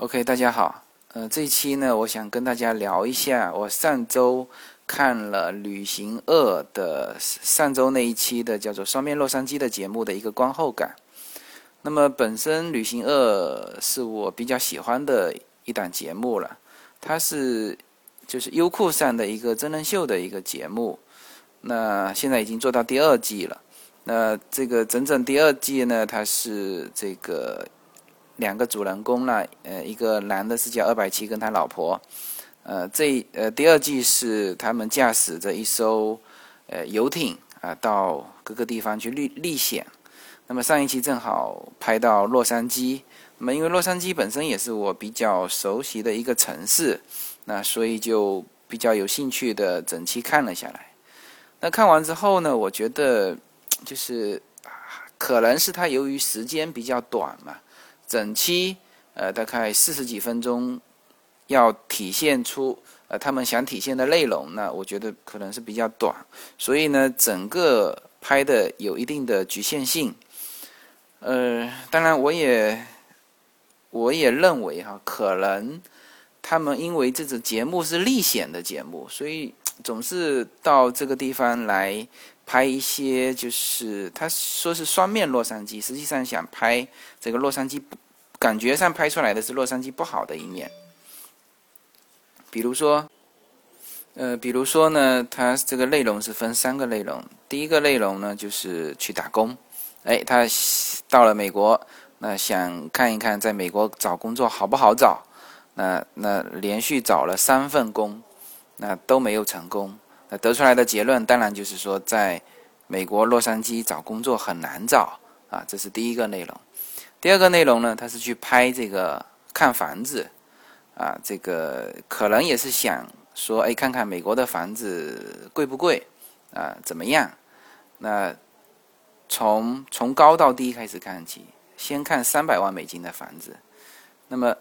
OK，大家好。呃，这一期呢，我想跟大家聊一下我上周看了《旅行二》的上周那一期的叫做《双面洛杉矶》的节目的一个观后感。那么，本身《旅行二》是我比较喜欢的一档节目了，它是就是优酷上的一个真人秀的一个节目。那现在已经做到第二季了。那这个整整第二季呢，它是这个。两个主人公呢，呃，一个男的是叫二百七，跟他老婆，呃，这呃第二季是他们驾驶着一艘呃游艇啊，到各个地方去历历险。那么上一期正好拍到洛杉矶，那么因为洛杉矶本身也是我比较熟悉的一个城市，那所以就比较有兴趣的整期看了下来。那看完之后呢，我觉得就是可能是他由于时间比较短嘛。整期呃大概四十几分钟，要体现出呃他们想体现的内容，那我觉得可能是比较短，所以呢整个拍的有一定的局限性。呃，当然我也我也认为哈，可能他们因为这个节目是历险的节目，所以总是到这个地方来拍一些，就是他说是双面洛杉矶，实际上想拍这个洛杉矶。感觉上拍出来的是洛杉矶不好的一面，比如说，呃，比如说呢，他这个内容是分三个内容。第一个内容呢，就是去打工，哎，他到了美国，那想看一看在美国找工作好不好找，那那连续找了三份工，那都没有成功，那得出来的结论当然就是说，在美国洛杉矶找工作很难找啊，这是第一个内容。第二个内容呢，他是去拍这个看房子，啊，这个可能也是想说，哎，看看美国的房子贵不贵，啊，怎么样？那从从高到低开始看起，先看三百万美金的房子。那么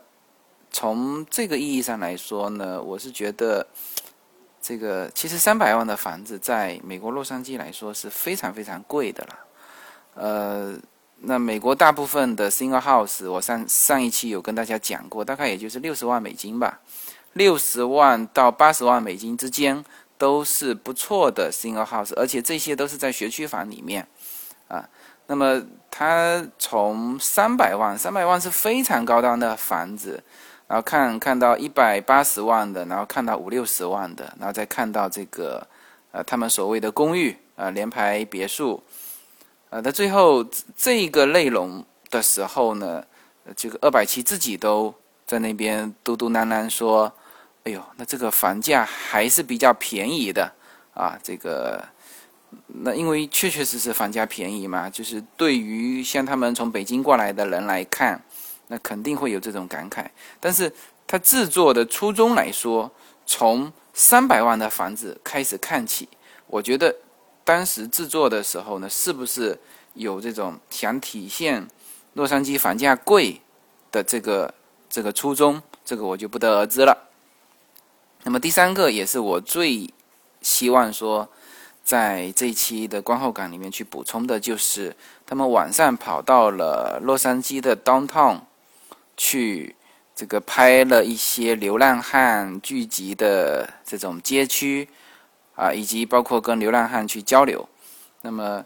从这个意义上来说呢，我是觉得这个其实三百万的房子在美国洛杉矶来说是非常非常贵的了，呃。那美国大部分的 single house，我上上一期有跟大家讲过，大概也就是六十万美金吧，六十万到八十万美金之间都是不错的 single house，而且这些都是在学区房里面，啊，那么它从三百万，三百万是非常高档的房子，然后看看到一百八十万的，然后看到五六十万的，然后再看到这个，呃，他们所谓的公寓，呃，联排别墅。呃，在最后这个内容的时候呢，这个二百七自己都在那边嘟嘟囔囔说：“哎呦，那这个房价还是比较便宜的啊。”这个，那因为确确实实房价便宜嘛，就是对于像他们从北京过来的人来看，那肯定会有这种感慨。但是他制作的初衷来说，从三百万的房子开始看起，我觉得。当时制作的时候呢，是不是有这种想体现洛杉矶房价贵的这个这个初衷？这个我就不得而知了。那么第三个也是我最希望说在这一期的观后感里面去补充的，就是他们晚上跑到了洛杉矶的 downtown 去，这个拍了一些流浪汉聚集的这种街区。啊，以及包括跟流浪汉去交流，那么，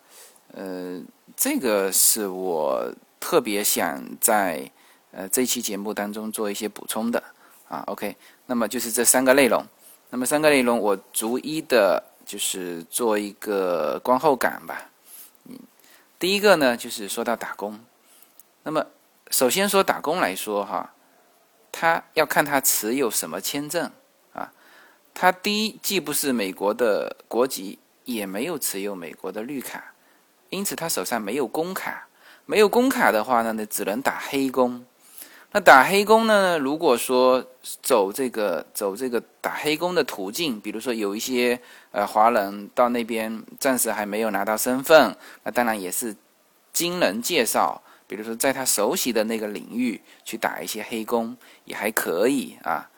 呃，这个是我特别想在呃这期节目当中做一些补充的啊。OK，那么就是这三个内容，那么三个内容我逐一的，就是做一个观后感吧。嗯，第一个呢，就是说到打工，那么首先说打工来说哈，他要看他持有什么签证啊。他第一既不是美国的国籍，也没有持有美国的绿卡，因此他手上没有工卡。没有工卡的话呢，那只能打黑工。那打黑工呢？如果说走这个走这个打黑工的途径，比如说有一些呃华人到那边暂时还没有拿到身份，那当然也是经人介绍，比如说在他熟悉的那个领域去打一些黑工也还可以啊。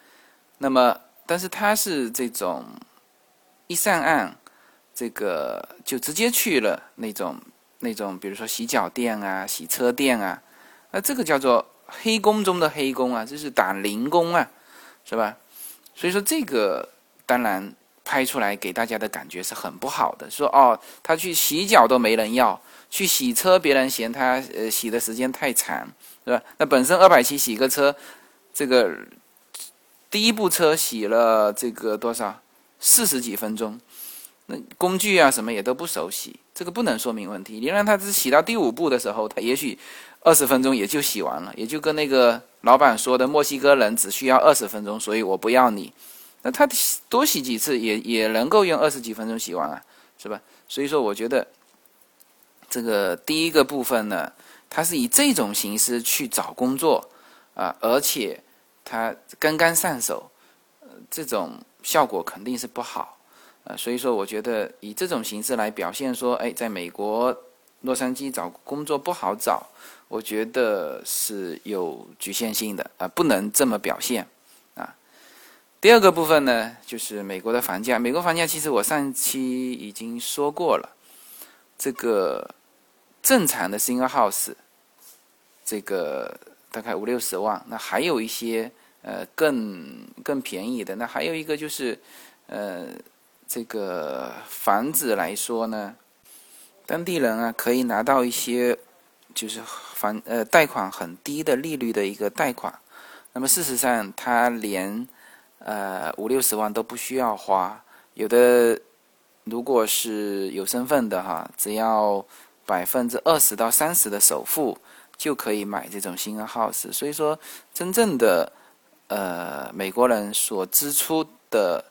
那么。但是他是这种一上岸，这个就直接去了那种那种，比如说洗脚店啊、洗车店啊，那这个叫做黑工中的黑工啊，这是打零工啊，是吧？所以说这个当然拍出来给大家的感觉是很不好的。说哦，他去洗脚都没人要，去洗车别人嫌他呃洗的时间太长，是吧？那本身二百七洗个车，这个第一部车洗了这个多少四十几分钟，那工具啊什么也都不熟悉，这个不能说明问题。你让他只洗到第五步的时候，他也许。二十分钟也就洗完了，也就跟那个老板说的，墨西哥人只需要二十分钟，所以我不要你。那他多洗几次也也能够用二十几分钟洗完啊，是吧？所以说，我觉得这个第一个部分呢，他是以这种形式去找工作啊，而且他刚刚上手，这种效果肯定是不好啊。所以说，我觉得以这种形式来表现说，哎，在美国洛杉矶找工作不好找。我觉得是有局限性的啊，不能这么表现。第二个部分呢，就是美国的房价。美国房价其实我上期已经说过了，这个正常的 single house，这个大概五六十万。那还有一些呃更更便宜的。那还有一个就是呃这个房子来说呢，当地人啊可以拿到一些就是。房呃贷款很低的利率的一个贷款，那么事实上他连呃五六十万都不需要花，有的如果是有身份的哈，只要百分之二十到三十的首付就可以买这种新的 house。所以说，真正的呃美国人所支出的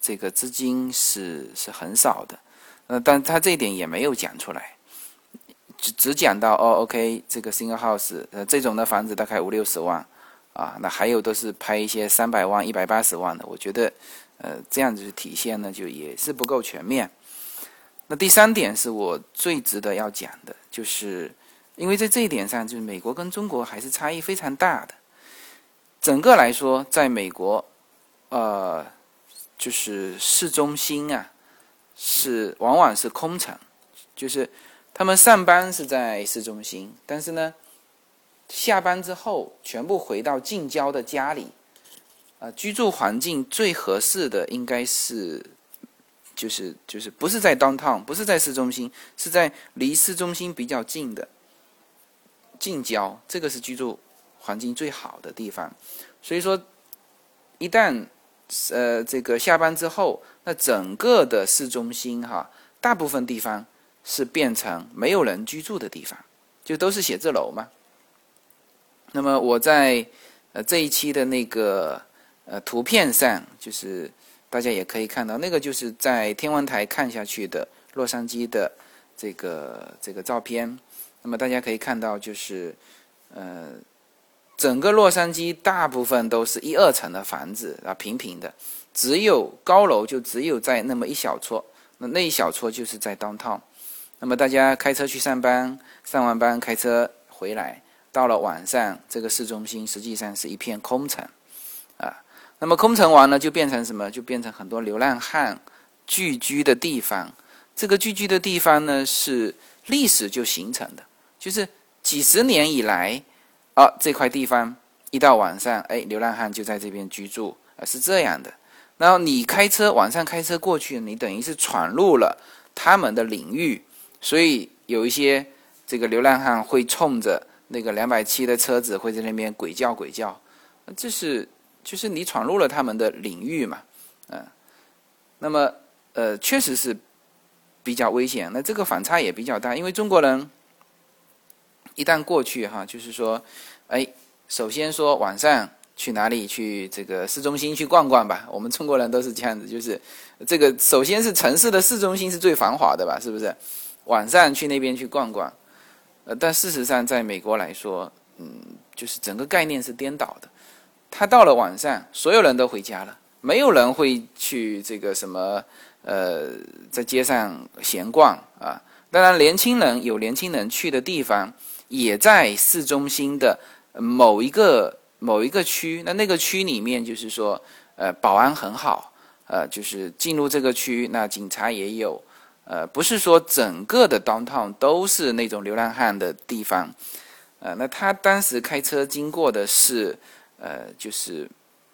这个资金是是很少的，呃，但他这一点也没有讲出来。只只讲到哦，OK，这个 single house，呃，这种的房子大概五六十万，啊，那还有都是拍一些三百万、一百八十万的，我觉得，呃，这样子体现呢，就也是不够全面。那第三点是我最值得要讲的，就是因为在这一点上，就是美国跟中国还是差异非常大的。整个来说，在美国，呃，就是市中心啊，是往往是空城，就是。他们上班是在市中心，但是呢，下班之后全部回到近郊的家里，啊，居住环境最合适的应该是，就是就是不是在 downtown，不是在市中心，是在离市中心比较近的近郊，这个是居住环境最好的地方。所以说，一旦呃这个下班之后，那整个的市中心哈，大部分地方。是变成没有人居住的地方，就都是写字楼嘛。那么我在呃这一期的那个呃图片上，就是大家也可以看到，那个就是在天文台看下去的洛杉矶的这个这个照片。那么大家可以看到，就是呃整个洛杉矶大部分都是一二层的房子啊，平平的，只有高楼就只有在那么一小撮，那那一小撮就是在 downtown。那么大家开车去上班，上完班开车回来，到了晚上，这个市中心实际上是一片空城，啊，那么空城完了就变成什么？就变成很多流浪汉聚居的地方。这个聚居的地方呢，是历史就形成的，就是几十年以来，啊，这块地方一到晚上，哎，流浪汉就在这边居住，啊，是这样的。然后你开车晚上开车过去，你等于是闯入了他们的领域。所以有一些这个流浪汉会冲着那个两百七的车子会在那边鬼叫鬼叫，这是就是你闯入了他们的领域嘛，嗯，那么呃确实是比较危险，那这个反差也比较大，因为中国人一旦过去哈，就是说，哎，首先说晚上去哪里去这个市中心去逛逛吧，我们中国人都是这样子，就是这个首先是城市的市中心是最繁华的吧，是不是？晚上去那边去逛逛，呃，但事实上，在美国来说，嗯，就是整个概念是颠倒的。他到了晚上，所有人都回家了，没有人会去这个什么，呃，在街上闲逛啊。当然，年轻人有年轻人去的地方，也在市中心的某一个某一个区。那那个区里面，就是说，呃，保安很好，呃，就是进入这个区，那警察也有。呃，不是说整个的 downtown 都是那种流浪汉的地方，呃，那他当时开车经过的是，呃，就是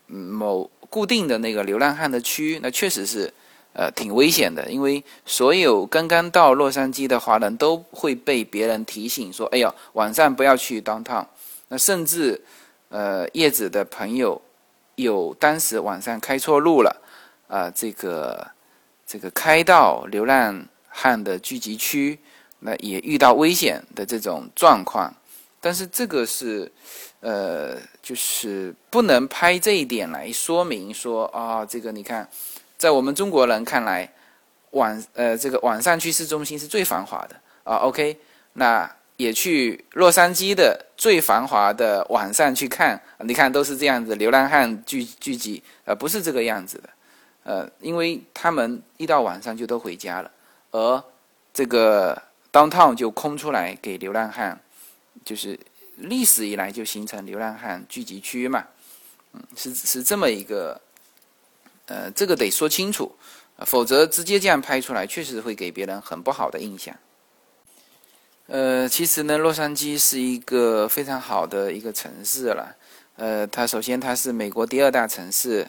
某固定的那个流浪汉的区，那确实是，呃，挺危险的，因为所有刚刚到洛杉矶的华人都会被别人提醒说，哎呦，晚上不要去 downtown。那甚至，呃，叶子的朋友有当时晚上开错路了，啊，这个这个开到流浪汉的聚集区，那也遇到危险的这种状况。但是这个是，呃，就是不能拍这一点来说明说啊，这个你看，在我们中国人看来，晚呃这个晚上去市中心是最繁华的啊。OK，那。也去洛杉矶的最繁华的晚上去看，你看都是这样子，流浪汉聚聚集，呃，不是这个样子的，呃，因为他们一到晚上就都回家了，而这个 downtown 就空出来给流浪汉，就是历史以来就形成流浪汉聚集区嘛，嗯，是是这么一个，呃，这个得说清楚，否则直接这样拍出来，确实会给别人很不好的印象。呃，其实呢，洛杉矶是一个非常好的一个城市了。呃，它首先它是美国第二大城市，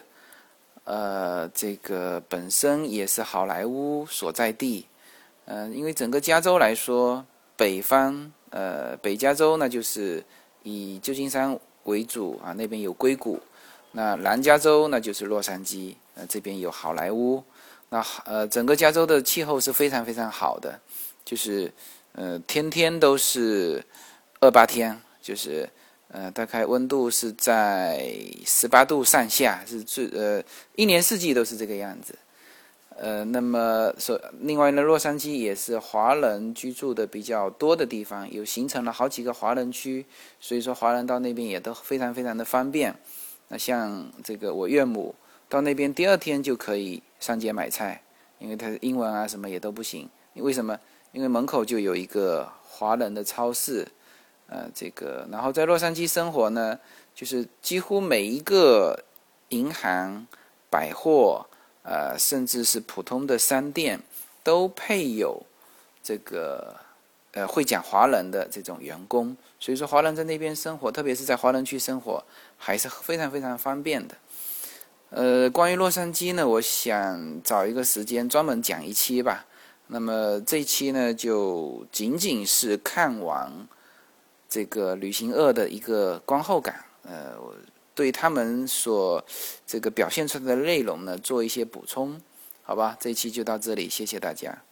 呃，这个本身也是好莱坞所在地。嗯，因为整个加州来说，北方呃北加州那就是以旧金山为主啊，那边有硅谷；那南加州那就是洛杉矶，呃这边有好莱坞。那呃整个加州的气候是非常非常好的，就是。呃，天天都是二八天，就是呃，大概温度是在十八度上下，是最呃，一年四季都是这个样子。呃，那么说，另外呢，洛杉矶也是华人居住的比较多的地方，有形成了好几个华人区，所以说华人到那边也都非常非常的方便。那像这个我岳母到那边第二天就可以上街买菜，因为他英文啊什么也都不行，为什么？因为门口就有一个华人的超市，呃，这个，然后在洛杉矶生活呢，就是几乎每一个银行、百货，呃，甚至是普通的商店，都配有这个呃会讲华人的这种员工，所以说华人在那边生活，特别是在华人区生活，还是非常非常方便的。呃，关于洛杉矶呢，我想找一个时间专门讲一期吧。那么这一期呢，就仅仅是看完这个旅行二的一个观后感，呃，对他们所这个表现出来的内容呢，做一些补充，好吧？这一期就到这里，谢谢大家。